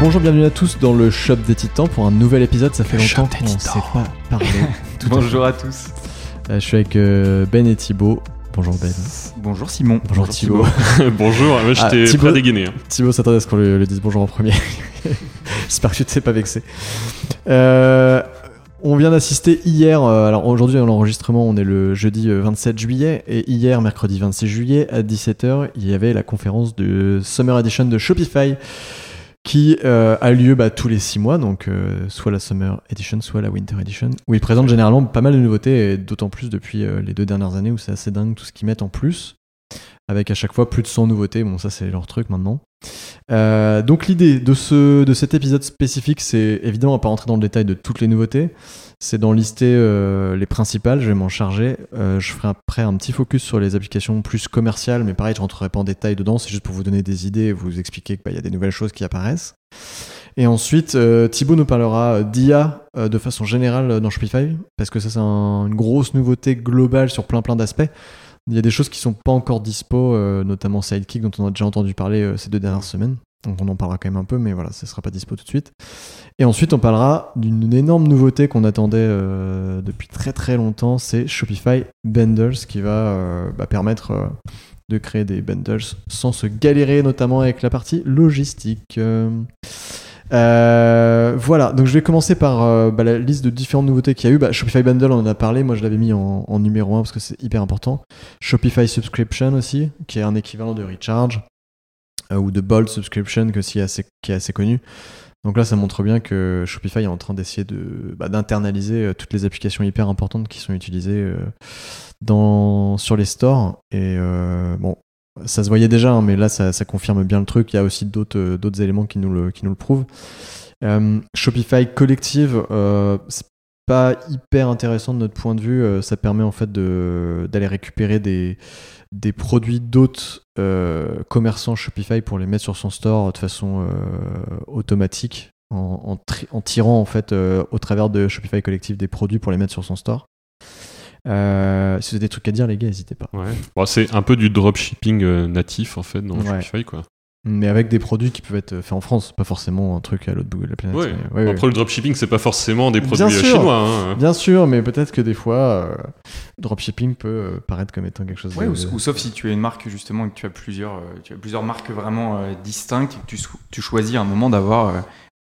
Bonjour, bienvenue à tous dans le Shop des Titans pour un nouvel épisode. Ça fait longtemps qu'on ne s'est pas parlé. Bonjour à tous. Euh, je suis avec euh, Ben et Thibaut. Bonjour Ben. Bonjour Simon. Bonjour, Thibaut. Bonjour, Ah, j'étais Thibaut- prêt à dégainer. hein. Thibaut s'attendait à ce qu'on le, le dise bonjour en premier. J'espère que tu ne t'es pas vexé. Euh, on vient d'assister hier, euh, alors aujourd'hui dans l'enregistrement on est le jeudi euh, 27 juillet et hier mercredi 26 juillet à 17h il y avait la conférence de Summer Edition de Shopify qui euh, a lieu bah, tous les 6 mois, donc euh, soit la Summer Edition, soit la Winter Edition, où ils présentent généralement pas mal de nouveautés, et d'autant plus depuis euh, les deux dernières années où c'est assez dingue tout ce qu'ils mettent en plus, avec à chaque fois plus de 100 nouveautés, bon ça c'est leur truc maintenant. Euh, donc l'idée de, ce, de cet épisode spécifique, c'est évidemment on va pas rentrer dans le détail de toutes les nouveautés, c'est d'en lister euh, les principales, je vais m'en charger. Euh, je ferai après un petit focus sur les applications plus commerciales, mais pareil, je rentrerai pas en détail dedans, c'est juste pour vous donner des idées et vous expliquer qu'il y a des nouvelles choses qui apparaissent. Et ensuite, Thibaut nous parlera d'IA de façon générale dans Shopify, parce que ça c'est un- une grosse nouveauté globale sur plein plein d'aspects. Il y a des choses qui sont pas encore dispo, euh, notamment Sidekick dont on a déjà entendu parler euh, ces deux dernières semaines. Donc on en parlera quand même un peu, mais voilà, ça sera pas dispo tout de suite. Et ensuite, on parlera d'une énorme nouveauté qu'on attendait euh, depuis très très longtemps, c'est Shopify Bundles qui va bah, permettre de créer des bundles sans se galérer, notamment avec la partie logistique. Euh, voilà, donc je vais commencer par euh, bah, la liste de différentes nouveautés qu'il y a eu. Bah, Shopify Bundle, on en a parlé, moi je l'avais mis en, numéro 1 parce que c'est hyper important. Shopify Subscription aussi, qui est un équivalent de Recharge euh, ou de Bold Subscription que assez, qui est assez connu. Donc là, ça montre bien que Shopify est en train d'essayer de, bah, d'internaliser toutes les applications hyper importantes qui sont utilisées dans, sur les stores. Et bon, ça se voyait déjà, hein, mais là, ça, confirme bien le truc. Il y a aussi d'autres, euh, éléments qui nous le, prouvent. Euh, Shopify Collective, euh, c'est pas hyper intéressant de notre point de vue. Ça permet en fait d'aller récupérer des, produits d'autres commerçants Shopify pour les mettre sur son store de façon automatique en, en tirant en fait au travers de Shopify Collective des produits pour les mettre sur son store. Euh, si vous avez des trucs à dire les gars, n'hésitez pas. Ouais. Bon, c'est un peu du dropshipping euh, natif en fait dans Ouais. Shopify quoi. Mais avec des produits qui peuvent être faits en France, pas forcément un truc à l'autre bout de la planète. Ouais. mais- ouais, ouais. Après le dropshipping c'est pas forcément des produits Bien euh, sûr. chinois. hein. Bien sûr, mais peut-être que des fois, euh, dropshipping peut euh, paraître comme étant quelque chose Ouais, de... ou, ou sauf si tu as une marque justement et que tu as plusieurs, euh, tu as plusieurs marques vraiment euh, distinctes et que tu, choisis à un moment d'avoir euh,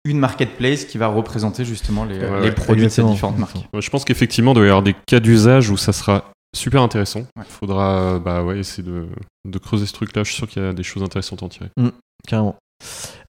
une marketplace qui va représenter justement les, Ouais, les ouais, produits de ces différentes marques. Je pense qu'effectivement il doit y avoir des cas d'usage où ça sera super intéressant. Il Ouais. faudra bah ouais essayer de, de creuser ce truc là. Je suis sûr qu'il y a des choses intéressantes à en tirer. Carrément.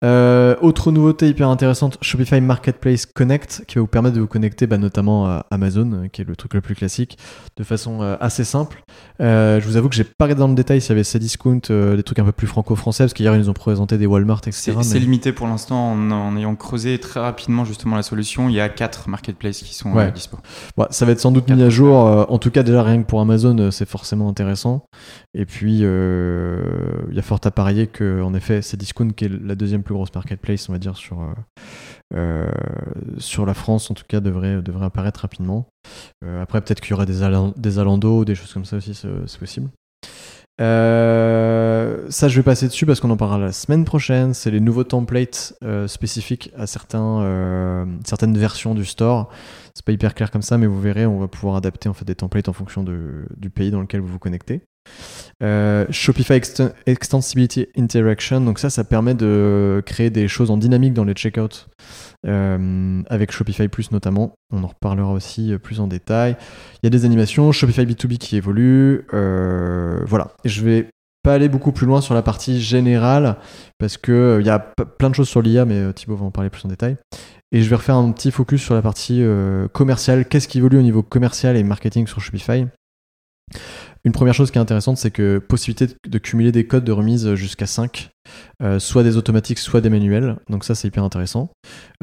Euh, autre nouveauté hyper intéressante, Shopify Marketplace Connect, qui va vous permettre de vous connecter bah, notamment à Amazon, euh, qui est le truc le plus classique, de façon euh, assez simple. Euh, je vous avoue que j'ai pas regardé dans le détail s'il y avait Cdiscount, des trucs un peu plus franco-français, parce qu'hier ils nous ont présenté des Walmart, etc. C'est mais- limité pour l'instant en, en ayant creusé très rapidement justement la solution. Il y a quatre marketplaces qui sont Ouais. dispo. Bon, ça va être sans doute mis à jour. en tout cas, déjà rien que pour Amazon, c'est forcément intéressant. Et puis, il y a fort à parier que, en effet, c'est Discount qui est la deuxième plus grosse marketplace, on va dire, sur, euh, euh, sur la France, en tout cas, devrait, devrait apparaître rapidement. Euh, après, peut-être qu'il y aura des, Alan- des Alando, des choses comme ça aussi, c'est possible. Ça, je vais passer dessus parce qu'on en parlera la semaine prochaine. C'est les nouveaux templates spécifiques à certains, certaines versions du store. C'est pas hyper clair comme ça, mais vous verrez, on va pouvoir adapter en fait des templates en fonction du pays dans lequel vous vous connectez. Euh, Shopify Ext- Extensibility Interaction, donc ça, ça permet de créer des choses en dynamique dans les checkouts euh, avec Shopify Plus notamment. On en reparlera aussi euh, plus en détail. Il y a des animations, Shopify B2B qui évolue. voilà. Je vais pas aller beaucoup plus loin sur la partie générale parce que il y a plein de choses sur l'IA, mais Thibaut va en parler plus en détail. Et je vais refaire un petit focus sur la partie commerciale. Qu'est-ce qui évolue au niveau commercial et marketing sur Shopify? Une première chose qui est intéressante, c'est que possibilité de- cumuler des codes de remise jusqu'à 5, euh, soit des automatiques, soit des manuels. Donc ça, c'est hyper intéressant.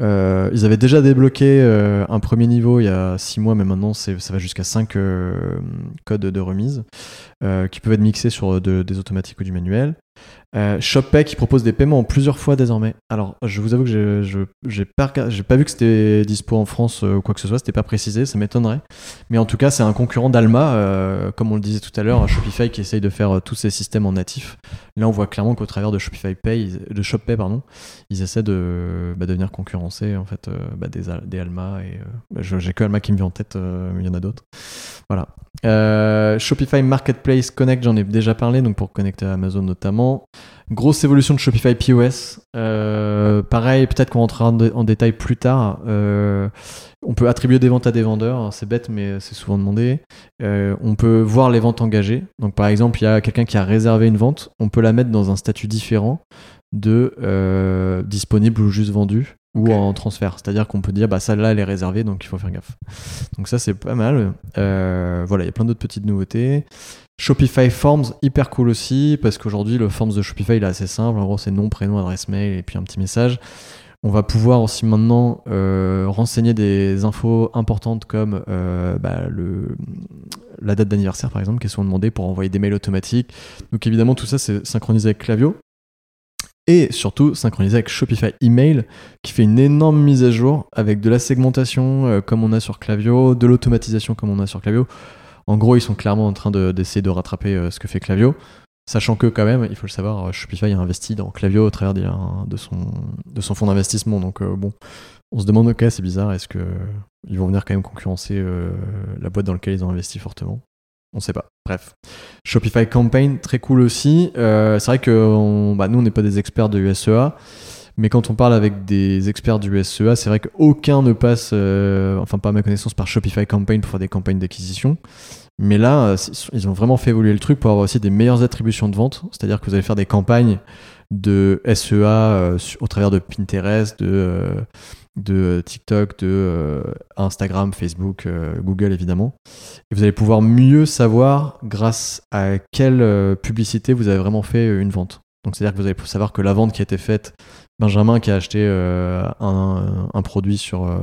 Euh, ils avaient déjà débloqué euh, un premier niveau il y a 6 mois, mais maintenant ça va jusqu'à 5 euh, codes de remise qui peuvent être mixés sur de- des automatiques ou du manuel. Euh, ShopPay qui propose des paiements en plusieurs fois désormais. Alors, je vous avoue que j'ai- pas, pas vu que c'était dispo en France euh, ou quoi que ce soit, c'était pas précisé, ça m'étonnerait. Mais en tout cas, c'est un concurrent d'Alma, euh, comme on le disait tout à l'heure, Shopify qui essaye de faire euh, tous ces systèmes en natif. Là, on voit clairement qu'au travers de Shopify Pay, de ShopPay, pardon, ils essaient de, bah, venir concurrencer en fait euh, bah, des, des Alma et euh, bah, j'ai que Alma qui me vient en tête, euh, mais il y en a d'autres. Voilà. Euh, Shopify Marketplace Connect, j'en ai déjà parlé, donc pour connecter à Amazon notamment. Grosse évolution de Shopify POS. Euh, pareil, peut-être qu'on rentrera en, dé- en détail plus tard. Euh, on peut attribuer des ventes à des vendeurs, hein, c'est bête, mais c'est souvent demandé. Euh, on peut voir les ventes engagées. Donc par exemple, il y a quelqu'un qui a réservé une vente, on peut la mettre dans un statut différent de disponible ou juste vendu ou en transfert. C'est-à-dire qu'on peut dire, bah celle-là, elle est réservée, donc il faut faire gaffe. Donc ça, c'est pas mal. Euh, voilà, il y a plein d'autres petites nouveautés. Shopify Forms, hyper cool aussi, parce qu'aujourd'hui, le Forms de Shopify, il est assez simple. En gros, c'est nom, prénom, adresse mail et puis un petit message. On va pouvoir aussi maintenant euh, renseigner des infos importantes comme euh, bah, le, la date d'anniversaire, par exemple, qui est souvent demandée pour envoyer des mails automatiques. Donc évidemment, tout ça, c'est synchronisé avec Clavio. Et surtout, synchronisé avec Shopify Email, qui fait une énorme mise à jour avec de la segmentation euh, comme on a sur Clavio, de l'automatisation comme on a sur Clavio. En gros, ils sont clairement en train de- d'essayer de, rattraper euh, ce que fait Clavio. Sachant que quand même, il faut le savoir, euh, Shopify a investi dans Clavio au travers de son, fonds d'investissement. Donc euh, bon, on se demande, ok, c'est bizarre, est-ce que ils vont venir quand même concurrencer la boîte dans laquelle ils ont investi fortement? On sait pas. Bref. Shopify Campaign, très cool aussi. C'est vrai que bah, nous, on n'est pas des experts de USEA. Mais quand on parle avec des experts du SEA, c'est vrai qu'aucun ne passe, euh, enfin pas à ma connaissance, par Shopify Campaign pour faire des campagnes d'acquisition. Mais là, euh, ils ont vraiment fait évoluer le truc pour avoir aussi des meilleures attributions de vente. C'est-à-dire que vous allez faire des campagnes de SEA euh, au travers de Pinterest, de, de TikTok, de Instagram, Facebook, Google évidemment. Et vous allez pouvoir mieux savoir grâce à quelle publicité vous avez vraiment fait une vente. Donc c'est-à-dire que vous allez savoir que la vente qui a été faite, Benjamin qui a acheté euh, un, produit sur, euh,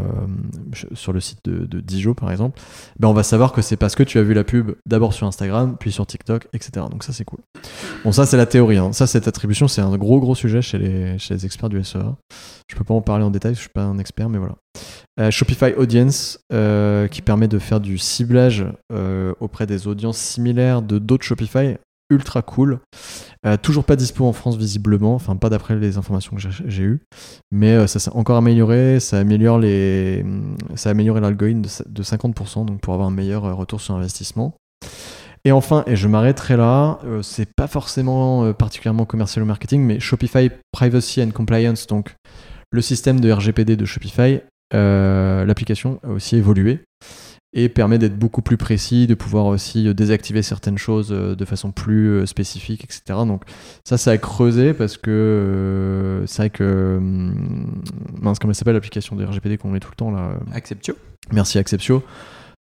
sur le site de, de Dijon par exemple, ben on va savoir que c'est parce que tu as vu la pub d'abord sur Instagram, puis sur TikTok, etc. Donc ça c'est cool. Bon ça c'est la théorie. hein. Ça cette attribution c'est un gros gros sujet chez les, chez les experts du SEA. Je peux pas en parler en détail, je suis pas un expert, mais voilà. Euh, Shopify Audience qui permet de faire du ciblage auprès des audiences similaires de d'autres Shopify ultra cool. Euh, toujours pas dispo en France visiblement, enfin pas d'après les informations que j'ai- eues, mais euh, ça s'est encore amélioré, ça améliore les, hum, ça a amélioré l'algorithme de, de 50%, donc pour avoir un meilleur euh, retour sur investissement. Et enfin, et je m'arrêterai là, c'est pas forcément particulièrement commercial ou marketing, mais Shopify Privacy and Compliance, donc le système de RGPD de Shopify, l'application a aussi évolué et permet d'être beaucoup plus précis, de pouvoir aussi euh, désactiver certaines choses euh, de façon plus euh, spécifique, etc. Donc ça, ça a creusé parce que euh, c'est vrai que... hum, mince, comment elle s'appelle l'application de RGPD qu'on met tout le temps là euh, Acceptio. Merci Acceptio.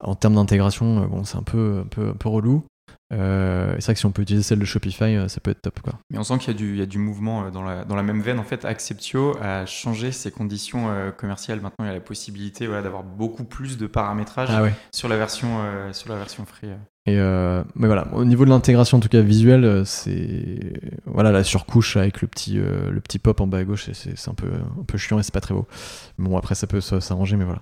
En termes d'intégration, euh, bon, c'est un peu, un, peu, un peu relou. Euh, c'est vrai que si on peut utiliser celle de Shopify, euh, ça peut être top. Quoi. Mais on sent qu'il y, a du- il y a du mouvement euh, dans la, dans la même veine. En fait, Acceptio a changé ses conditions euh, commerciales. Maintenant, il y a la possibilité voilà, d'avoir beaucoup plus de paramétrage Ah ouais. sur, la version, euh, sur la version free. Euh. Mais voilà, au niveau de l'intégration en tout cas visuelle, euh, c'est voilà la surcouche avec le petit euh, le petit pop en bas à gauche, c'est- un peu un peu chiant et c'est pas très beau. Bon après ça peut s'arranger, mais voilà.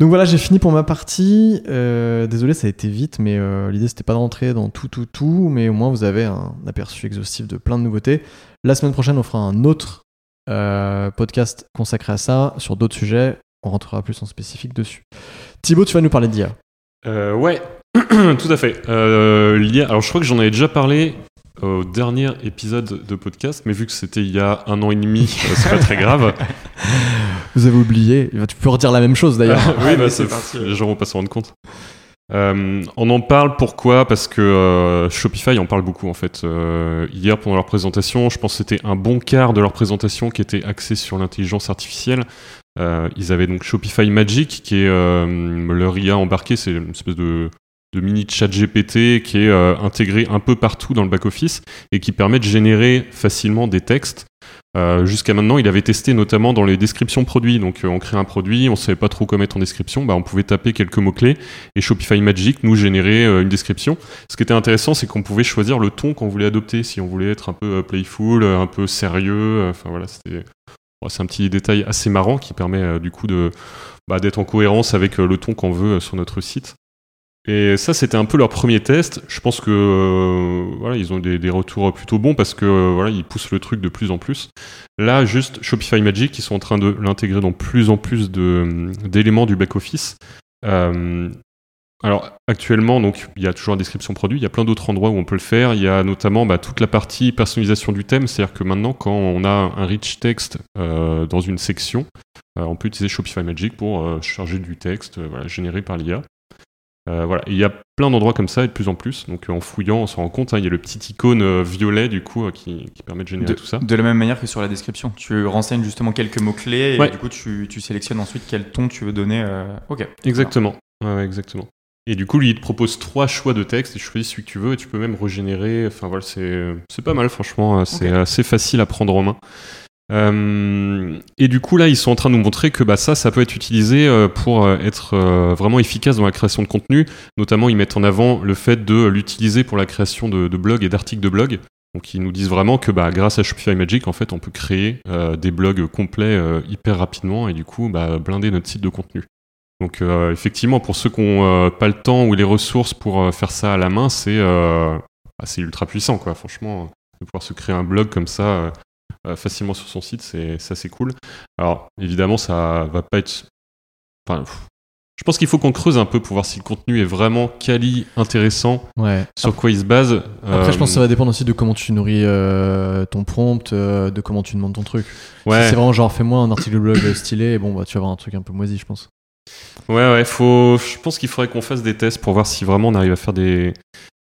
Donc voilà, j'ai fini pour ma partie. Désolé, ça a été vite, mais l'idée c'était pas de rentrer dans tout tout tout, mais au moins vous avez un aperçu exhaustif de plein de nouveautés. La semaine prochaine, on fera un autre podcast consacré à ça sur d'autres sujets. On rentrera plus en spécifique dessus. Thibaut, tu vas nous parler d'IA. Ouais, tout à fait. Euh, alors je crois que j'en avais déjà parlé au dernier épisode de podcast, mais vu que c'était il y a un an et demi, euh, c'est pas très grave. Vous avez oublié. Tu peux redire la même chose d'ailleurs. oui, Ouais, bah, mais c'est- parti, les gens vont pas s'en rendre compte. Euh, on en parle pourquoi? Parce que euh, Shopify en parle beaucoup en fait. Euh, hier pendant leur présentation, je pense que c'était un bon quart de leur présentation qui était axé sur l'intelligence artificielle. Euh, ils avaient donc Shopify Magic qui est euh, leur IA embarqué, c'est une espèce de, de mini chat GPT qui est euh, intégré un peu partout dans le back-office et qui permet de générer facilement des textes. Euh, Jusqu'à maintenant, il avait testé notamment dans les descriptions produits. Donc, euh, on crée un produit, on savait pas trop quoi mettre en description, bah, on pouvait taper quelques mots-clés et Shopify Magic nous générait une description. Ce qui était intéressant, c'est qu'on pouvait choisir le ton qu'on voulait adopter, si on voulait être un peu playful, un peu sérieux. Enfin voilà, c'était. c'est un petit détail assez marrant qui permet du coup bah, d'être en cohérence avec le ton qu'on veut sur notre site. Et ça, c'était un peu leur premier test. Je pense que euh, voilà, ils ont des, retours plutôt bons parce que euh, voilà, ils poussent le truc de plus en plus. Là, juste Shopify Magic, ils sont en train de l'intégrer dans plus en plus de- d'éléments du back office. Euh, alors actuellement, il y a toujours la description produit. Il y a plein d'autres endroits où on peut le faire. Il y a notamment bah, toute la partie personnalisation du thème, c'est-à-dire que maintenant, quand on a un rich text euh, dans une section, euh, on peut utiliser Shopify Magic pour euh, charger du texte euh, généré par l'IA. Euh, voilà, Et il y a plein d'endroits comme ça et de plus en plus. Donc euh, en fouillant, on se rend compte, hein, il y a le petit icône euh, violet du coup qui, qui permet de générer De, tout ça. de la même manière que sur la description. Tu renseignes justement quelques mots-clés et Ouais. du coup tu, tu sélectionnes ensuite quel ton tu veux donner. Ok. Exactement. Ouais, exactement. Et du coup, lui, il te propose trois choix de texte et tu choisis celui que tu veux et tu peux même régénérer. Enfin voilà, c'est c'est pas mal, franchement. C'est Ok. assez facile à prendre en main. Euh, et du coup, là, ils sont en train de nous montrer que bah, ça, ça peut être utilisé euh, pour euh, être vraiment efficace dans la création de contenu. Notamment, ils mettent en avant le fait de l'utiliser pour la création de, blogs et d'articles de blog. Donc, ils nous disent vraiment que bah, grâce à Shopify Magic, en fait, on peut créer des blogs complets hyper rapidement et du coup, bah, blinder notre site de contenu. Donc, effectivement, pour ceux qui n'ont pas le temps ou les ressources pour faire ça à la main, c'est euh, bah, ultra puissant, quoi. Franchement, de pouvoir se créer un blog comme ça facilement sur son site, c'est c'est assez cool. Alors, évidemment, ça va pas être. Enfin, je pense qu'il faut qu'on creuse un peu pour voir si le contenu est vraiment quali, intéressant, Ouais. sur quoi il se base. Après, je pense que ça Euh, va dépendre aussi de comment tu nourris euh, ton prompt, euh, de comment tu demandes ton truc. Ouais. Si c'est vraiment genre fais-moi un article de blog stylé, bon bah tu vas avoir un truc un peu moisi, je pense. Ouais, ouais, faut. Je pense qu'il faudrait qu'on fasse des tests pour voir si vraiment on arrive à faire des,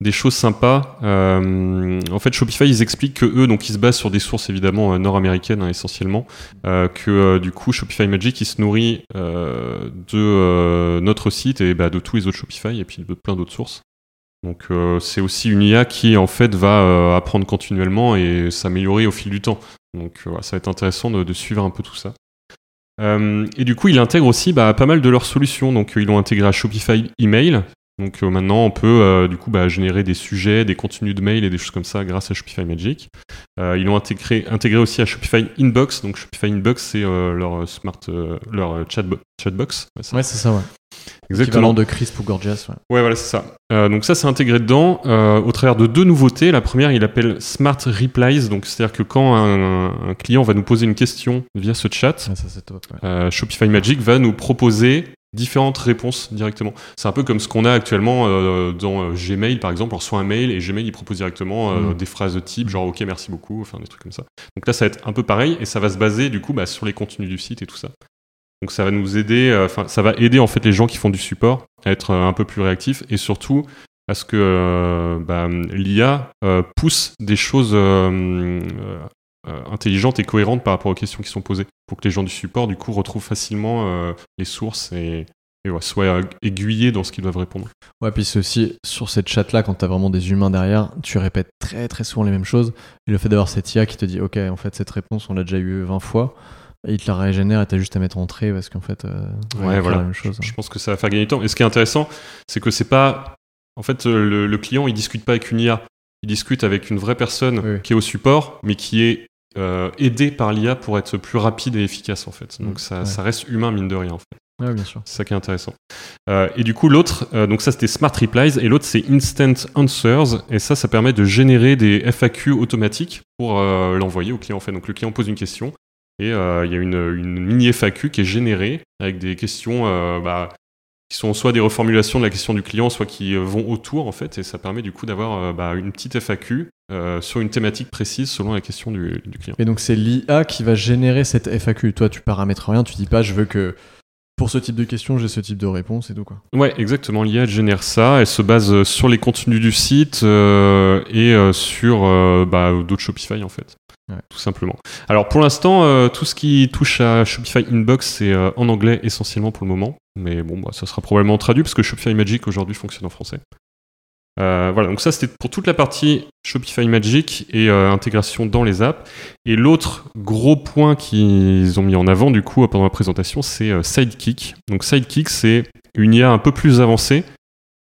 des choses sympas. Euh, en fait, Shopify, ils expliquent que eux, donc ils se basent sur des sources évidemment euh, nord-américaines hein, essentiellement, euh, que du coup Shopify Magic, il se nourrit de notre site et bah, de tous les autres Shopify et puis de plein d'autres sources. Donc c'est aussi une IA qui en fait va apprendre continuellement et s'améliorer au fil du temps. Donc ça va être intéressant de, suivre un peu tout ça. Et du coup, il intègre aussi bah, pas mal de leurs solutions. Donc, ils l'ont intégré à Shopify Email. Donc, euh, maintenant, on peut euh, du coup bah, générer des sujets, des contenus de mail et des choses comme ça grâce à Shopify Magic. Euh, ils l'ont intégré, intégré aussi à Shopify Inbox. Donc, Shopify Inbox, c'est leur smart, leur chatbo- chatbox. Ouais, c'est ça, ouais. Exactement. De Crisp ou Gorgias, ouais. Ouais, voilà, c'est ça. Donc ça, c'est intégré dedans au travers de deux nouveautés. La première, il appelle Smart Replies. Donc, c'est-à-dire que quand un, un client va nous poser une question via ce chat, Ouais, ça c'est top. ouais. Shopify Magic va nous proposer différentes réponses directement. C'est un peu comme ce qu'on a actuellement euh, dans euh, Gmail, par exemple. On reçoit un mail et Gmail, il propose directement euh, Mm. des phrases de type genre OK, merci beaucoup, enfin des trucs comme ça. Donc là, ça va être un peu pareil et ça va se baser du coup bah, sur les contenus du site et tout ça. Donc ça va nous aider, euh, enfin ça va aider en fait les gens qui font du support à être un peu plus réactifs et surtout à ce que bah, l'IA pousse des choses euh, intelligentes et cohérentes par rapport aux questions qui sont posées pour que les gens du support du coup retrouvent facilement euh, les sources et, et ouais, soient aiguillés dans ce qu'ils doivent répondre. Ouais, puis c'est aussi sur cette chat-là, quand t'as vraiment des humains derrière, tu répètes très très souvent les mêmes choses. Et le fait d'avoir cette IA qui te dit, ok, en fait, cette réponse, on l'a déjà eu 20 fois, et il te la régénère et t'as juste à mettre entrée parce qu'en fait, euh, Ouais, voilà. la même chose. Je pense que ça va faire gagner du temps. Et ce qui est intéressant, c'est que c'est pas En fait, le, le client, il discute pas avec une IA, il discute avec une vraie personne Oui. qui est au support, mais qui est euh, aidée par l'IA pour être plus rapide et efficace en fait. Donc Mm, ça, ouais. ça reste humain mine de rien en fait. Ouais, bien sûr. C'est ça qui est intéressant. Euh, et du coup, l'autre, euh, donc ça c'était Smart Replies, et l'autre c'est Instant Answers, et ça, ça permet de générer des FAQ automatiques pour euh, l'envoyer au client. En fait, donc le client pose une question, et il y a une, une mini FAQ qui est générée avec des questions bah, qui sont soit des reformulations de la question du client, soit qui euh, vont autour en fait, et ça permet du coup d'avoir euh, bah, une petite FAQ euh, sur une thématique précise selon la question du, du client. Et donc c'est l'IA qui va générer cette FAQ. Toi, tu paramètres rien, tu dis pas je veux que pour ce type de question, j'ai ce type de réponse et tout quoi. Ouais, exactement. L'IA génère ça. Elle se base sur les contenus du site euh, et euh, sur bah, d'autres Shopify en fait. Tout simplement. Alors pour l'instant, euh, tout ce qui touche à Shopify Inbox, c'est euh, en anglais essentiellement pour le moment. Mais bon, bah, ça sera probablement traduit parce que Shopify Magic aujourd'hui fonctionne en français. Euh, voilà, donc ça c'était pour toute la partie Shopify Magic et intégration dans les apps. Et l'autre gros point qu'ils ont mis en avant du coup pendant la présentation, c'est Sidekick. Donc Sidekick, c'est une IA un peu plus avancée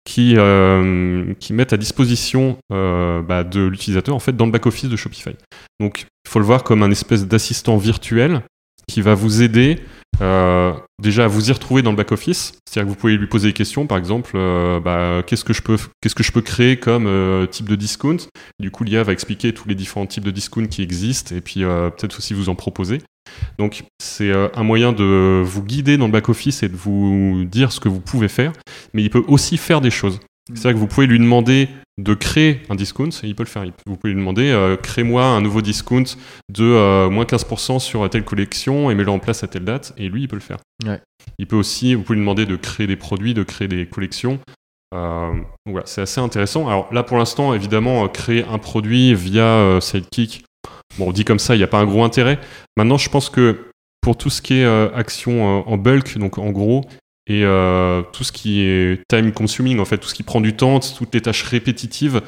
qui, euh, qui met à disposition euh, bah, de l'utilisateur en fait dans le back-office de Shopify. Donc il faut le voir comme un espèce d'assistant virtuel qui va vous aider euh, déjà vous y retrouver dans le back-office. C'est-à-dire que vous pouvez lui poser des questions, par exemple, euh, bah, qu'est-ce que je peux, qu'est-ce que je peux créer comme euh, type de discount? Du coup, l'IA va expliquer tous les différents types de discount qui existent et puis peut-être aussi vous en proposer. Donc c'est un moyen de vous guider dans le back-office et de vous dire ce que vous pouvez faire, mais il peut aussi faire des choses. C'est-à-dire que vous pouvez lui demander de créer un discount, il peut le faire. Vous pouvez lui demander, euh, crée-moi un nouveau discount de euh, moins 15% sur telle collection et mets-le en place à telle date, et lui, il peut le faire. Ouais. Il peut aussi, vous pouvez lui demander de créer des produits, de créer des collections. Euh, voilà, c'est assez intéressant. Alors là, pour l'instant, évidemment, créer un produit via Sidekick, bon, on dit comme ça, il n'y a pas un gros intérêt. Maintenant, je pense que pour tout ce qui est action en bulk, donc en gros, et euh, tout ce qui est time consuming, en fait, tout ce qui prend du temps, toutes les tâches répétitives,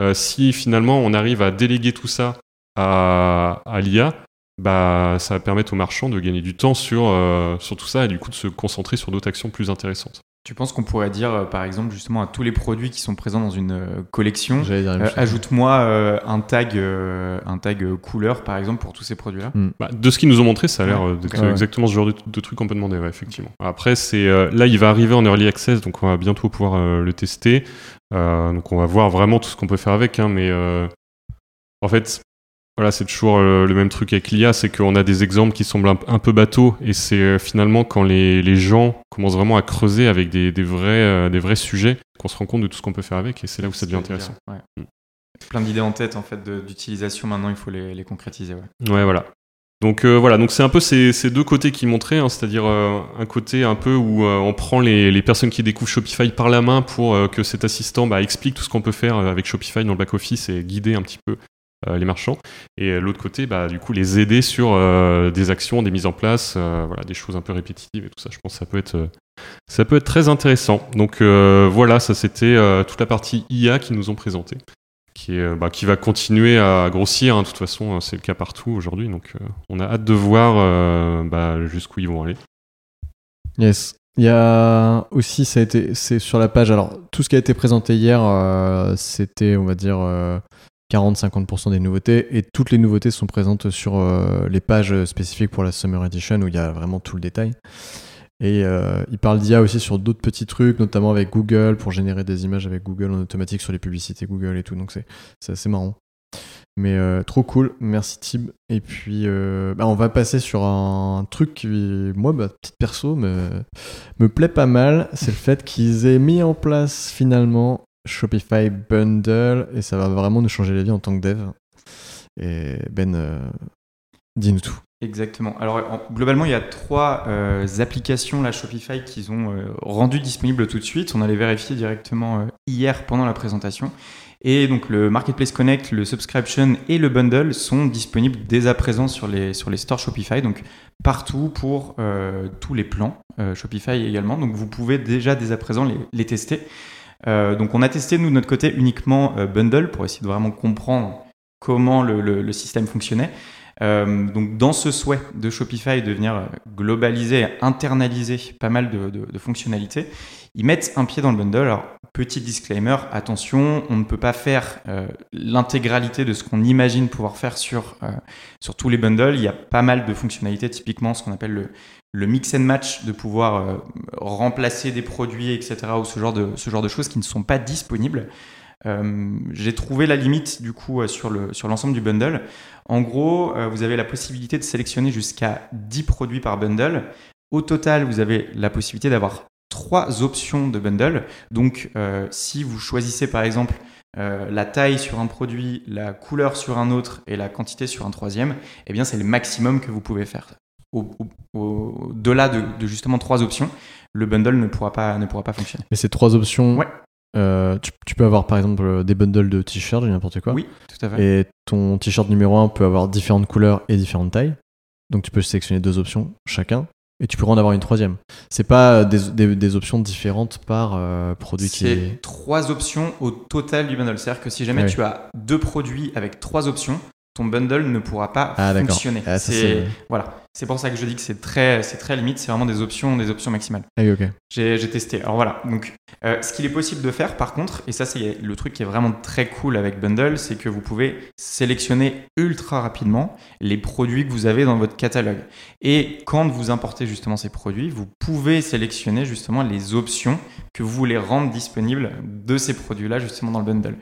euh, si finalement on arrive à déléguer tout ça à, l'IA, bah, ça va permettre aux marchands de gagner du temps sur, euh, sur tout ça et du coup de se concentrer sur d'autres actions plus intéressantes. Tu penses qu'on pourrait dire, euh, par exemple, justement, à tous les produits qui sont présents dans une euh, collection, euh, ajoute-moi euh, un tag, euh, un tag couleur, par exemple, pour tous ces produits-là Bah, de ce qu'ils nous ont montré, ça a l'air Ouais. euh, d'être Ouais, exactement ce genre de, de truc qu'on peut demander, ouais, effectivement. Après, c'est euh, là, il va arriver en early access, donc on va bientôt pouvoir euh, le tester. Euh, donc on va voir vraiment tout ce qu'on peut faire avec, hein, mais euh, en fait, voilà, c'est toujours euh, le même truc avec l'IA, c'est qu'on a des exemples qui semblent un, peu bateaux, et c'est euh, finalement quand les, les gens commencent vraiment à creuser avec des, des vrais, euh, des vrais sujets qu'on se rend compte de tout ce qu'on peut faire avec, et c'est là où ça devient intéressant. Ouais. Mm. Plein d'idées en tête, en fait, d'utilisation. Maintenant, il faut les, les concrétiser. Ouais. Ouais, voilà. Donc euh, voilà, donc c'est un peu ces, ces deux côtés qui montraient, hein, c'est-à-dire euh, un côté un peu où euh, on prend les, les personnes qui découvrent Shopify par la main pour que cet assistant bah, explique tout ce qu'on peut faire avec Shopify dans le back-office et guider un petit peu les marchands. Et euh, l'autre côté, bah, du coup, les aider sur euh, des actions, des mises en place, euh, voilà, des choses un peu répétitives et tout ça. Je pense que ça peut être, euh, ça peut être très intéressant. Donc euh, voilà, ça c'était euh, toute la partie IA qu'ils nous ont présentée qui, euh, bah, qui va continuer à grossir. hein. De toute façon, euh, c'est le cas partout aujourd'hui. Donc, euh, on a hâte de voir euh, bah, jusqu'où ils vont aller. Yes. Il y a aussi, ça a été, c'est sur la page. Alors, tout ce qui a été présenté hier, euh, c'était, on va dire, euh, 40-50% des nouveautés. Et toutes les nouveautés sont présentes sur euh, les pages spécifiques pour la Summer Edition où il y a vraiment tout le détail. Et euh, il parle d'IA aussi sur d'autres petits trucs, notamment avec Google pour générer des images avec Google en automatique sur les publicités Google et tout. Donc, c'est assez marrant. Mais euh, trop cool, merci Tib. Et puis, euh, bah, on va passer sur un truc qui, moi, petite perso, me, me plaît pas mal. C'est le fait qu'ils aient mis en place finalement Shopify Bundle et ça va vraiment nous changer la vie en tant que dev. Et Ben, euh, dis-nous tout. Exactement. Alors, en- globalement, il y a trois euh, applications, la Shopify, qu'ils ont euh, rendues disponibles tout de suite. On allait vérifier directement hier pendant la présentation. Et donc, le Marketplace Connect, le Subscription et le Bundle sont disponibles dès à présent sur les, sur les stores Shopify. Donc, partout pour tous les plans Shopify également. Donc, vous pouvez déjà dès à présent les tester. Euh, donc, on a testé, nous, de notre côté, uniquement euh, Bundle pour essayer de vraiment comprendre comment le- système fonctionnait. Euh, donc dans ce souhait de Shopify de venir globaliser, internaliser pas mal de, fonctionnalités, ils mettent un pied dans le bundle. Alors petit disclaimer, attention, on ne peut pas faire l'intégralité de ce qu'on imagine pouvoir faire sur, sur tous les bundles. Il y a pas mal de fonctionnalités, typiquement ce qu'on appelle le, le mix and match, de pouvoir euh, remplacer des produits, etc., ou ce genre de, choses qui ne sont pas disponibles. Euh, J'ai trouvé la limite du coup euh, sur le sur l'ensemble du bundle. En gros, vous avez la possibilité de sélectionner jusqu'à 10 produits par bundle. Au total, vous avez la possibilité d'avoir trois options de bundle. Donc, si vous choisissez par exemple la taille sur un produit, la couleur sur un autre et la quantité sur un troisième, eh bien, c'est le maximum que vous pouvez faire. Au- au- Au-delà de, de justement trois options, le bundle ne pourra pas, ne pourra pas fonctionner. Mais ces trois options, Ouais. euh, tu, tu peux avoir par exemple euh, des bundles de t-shirts, j'ai n'importe quoi. Oui, tout à fait. Et ton t-shirt numéro 1 peut avoir différentes couleurs et différentes tailles. Donc tu peux sélectionner deux options chacun. Et tu pourras en avoir une troisième. C'est pas des, des- des options différentes par euh, produit qui C'est est. trois options au total du bundle. C'est-à-dire que si jamais Ah oui. tu as deux produits avec trois options, ton bundle ne pourra pas Ah, fonctionner. Ah, c'est- voilà, c'est pour ça que je dis que c'est très, c'est très limite. C'est vraiment des options, des options maximales. Ah oui, ok. J'ai j'ai testé. Alors voilà. Donc, euh, ce qu'il est possible de faire, par contre, et ça c'est le truc qui est vraiment très cool avec Bundle, c'est que vous pouvez sélectionner ultra rapidement les produits que vous avez dans votre catalogue. Et quand vous importez justement ces produits, vous pouvez sélectionner justement les options que vous voulez rendre disponibles de ces produits-là justement dans le bundle.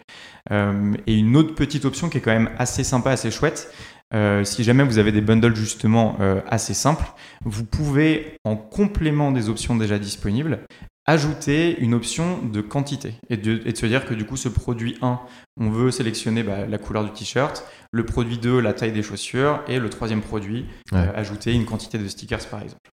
Euh, et une autre petite option qui est quand même assez sympa, assez chouette. Euh, si jamais vous avez des bundles justement euh, assez simples, vous pouvez, en complément des options déjà disponibles, ajouter une option de quantité et de, et de se dire que du coup ce produit 1, on veut sélectionner bah, la couleur du t-shirt, le produit 2, la taille des chaussures et le troisième produit, Ouais. euh, ajouter une quantité de stickers par exemple.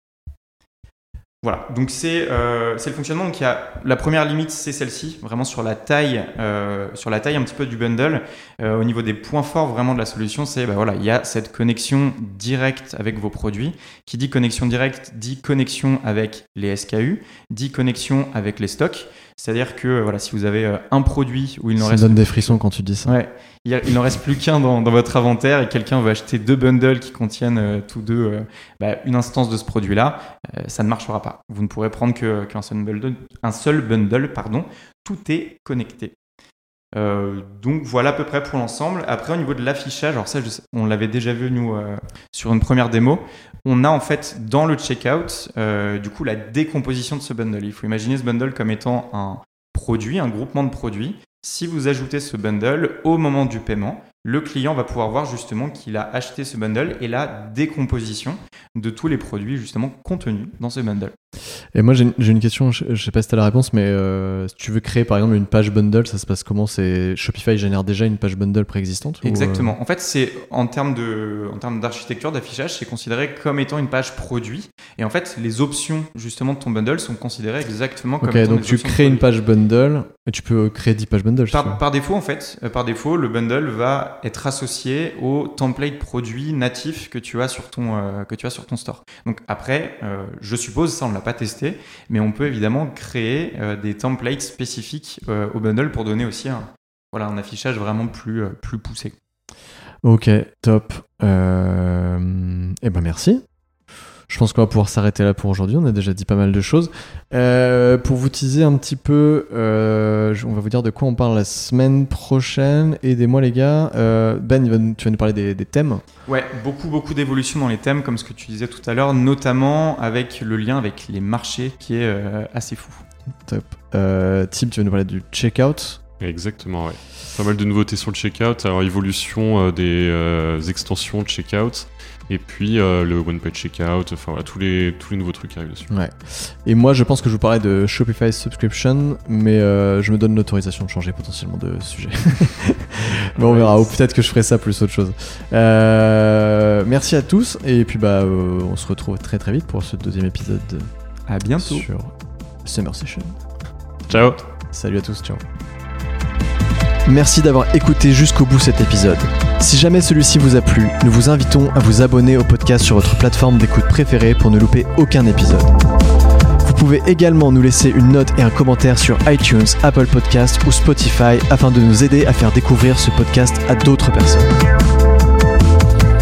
Voilà, donc c'est euh, c'est le fonctionnement. Donc il y a la première limite, c'est celle-ci, vraiment sur la taille, euh, sur la taille un petit peu du bundle. Euh, au niveau des points forts vraiment de la solution, c'est bah voilà, il y a cette connexion directe avec vos produits. Qui dit connexion directe dit connexion avec les SKU, dit connexion avec les stocks. C'est-à-dire que voilà, si vous avez un produit où il n'en Ça me reste donne des frissons quand tu dis ça. Ouais, il, n'en reste plus qu'un dans, votre inventaire et quelqu'un veut acheter deux bundles qui contiennent euh, tous deux euh, bah, une instance de ce produit-là, euh, ça ne marchera pas. Vous ne pourrez prendre qu'un seul bundle, pardon. Tout est connecté. Donc voilà à peu près pour l'ensemble. Après au niveau de l'affichage, alors ça on l'avait déjà vu nous sur une première démo, on a en fait dans le checkout du coup la décomposition de ce bundle. Il faut imaginer ce bundle comme étant un produit, un groupement de produits. Si vous ajoutez ce bundle au moment du paiement, le client va pouvoir voir justement qu'il a acheté ce bundle et la décomposition de tous les produits justement contenus dans ce bundle. Et moi, j'ai une- question, je, je sais pas si t'as la réponse, mais euh, si tu veux créer par exemple une page bundle, ça se passe comment? C'est Shopify génère déjà une page bundle préexistante euh, Exactement. En fait, c'est en termes de, en termes d'architecture, d'affichage, c'est considéré comme étant une page produit. Et en fait, les options justement de ton bundle sont considérées exactement comme Ok, étant donc tu crées une page bundle tu peux créer 10 pages bundle. Par, par défaut, en fait, euh, par défaut, le bundle va être associé au template produit natif que tu as sur ton, euh, que tu as sur ton store. Donc après, euh, je suppose, ça on l'a pas testé, mais on peut évidemment créer euh, des templates spécifiques au bundle pour donner aussi un, voilà, un affichage vraiment plus, plus poussé. Ok, top. Eh ben merci. Je pense qu'on va pouvoir s'arrêter là pour aujourd'hui. On a déjà dit pas mal de choses. Euh, pour vous teaser un petit peu, euh, on va vous dire de quoi on parle la semaine prochaine. Aidez-moi les gars. Euh, ben, tu vas nous parler des, des thèmes. Ouais, beaucoup, beaucoup d'évolutions dans les thèmes, comme ce que tu disais tout à l'heure, notamment avec le lien avec les marchés qui est euh, assez fou. Top. Euh, Tim, tu vas nous parler du checkout. Exactement, ouais. Pas mal de nouveautés sur le checkout. Alors, évolution euh, des euh, extensions de checkout. Et puis euh, le one-page checkout. Enfin, voilà, tous les, tous les nouveaux trucs qui arrivent dessus. Ouais. Et moi, je pense que je vous parlais de Shopify Subscription, mais euh, je me donne l'autorisation de changer potentiellement de sujet. mais on verra. Ou peut-être que je ferai ça plus autre chose. Euh, merci à tous. Et puis, bah, euh, on se retrouve très très vite pour ce deuxième épisode À bientôt. sur Summer Session. Ciao Salut à tous. Ciao. Merci d'avoir écouté jusqu'au bout cet épisode. Si jamais celui-ci vous a plu, nous vous invitons à vous abonner au podcast sur votre plateforme d'écoute préférée pour ne louper aucun épisode. Vous pouvez également nous laisser une note et un commentaire sur iTunes, Apple Podcast ou Spotify afin de nous aider à faire découvrir ce podcast à d'autres personnes.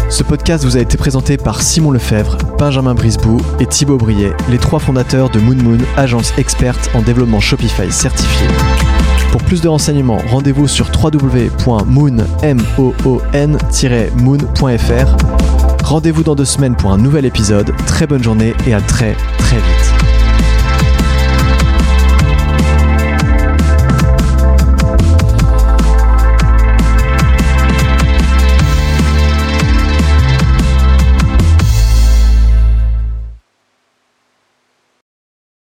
Ce podcast vous a été présenté par Simon Lefebvre, Benjamin Brisbou et Thibaut Briet, les trois fondateurs de Moon Moon, agence experte en développement Shopify certifié. Pour plus de renseignements, rendez-vous sur www.moon-moon.fr. Rendez-vous dans deux semaines pour un nouvel épisode. Très bonne journée et à très très vite.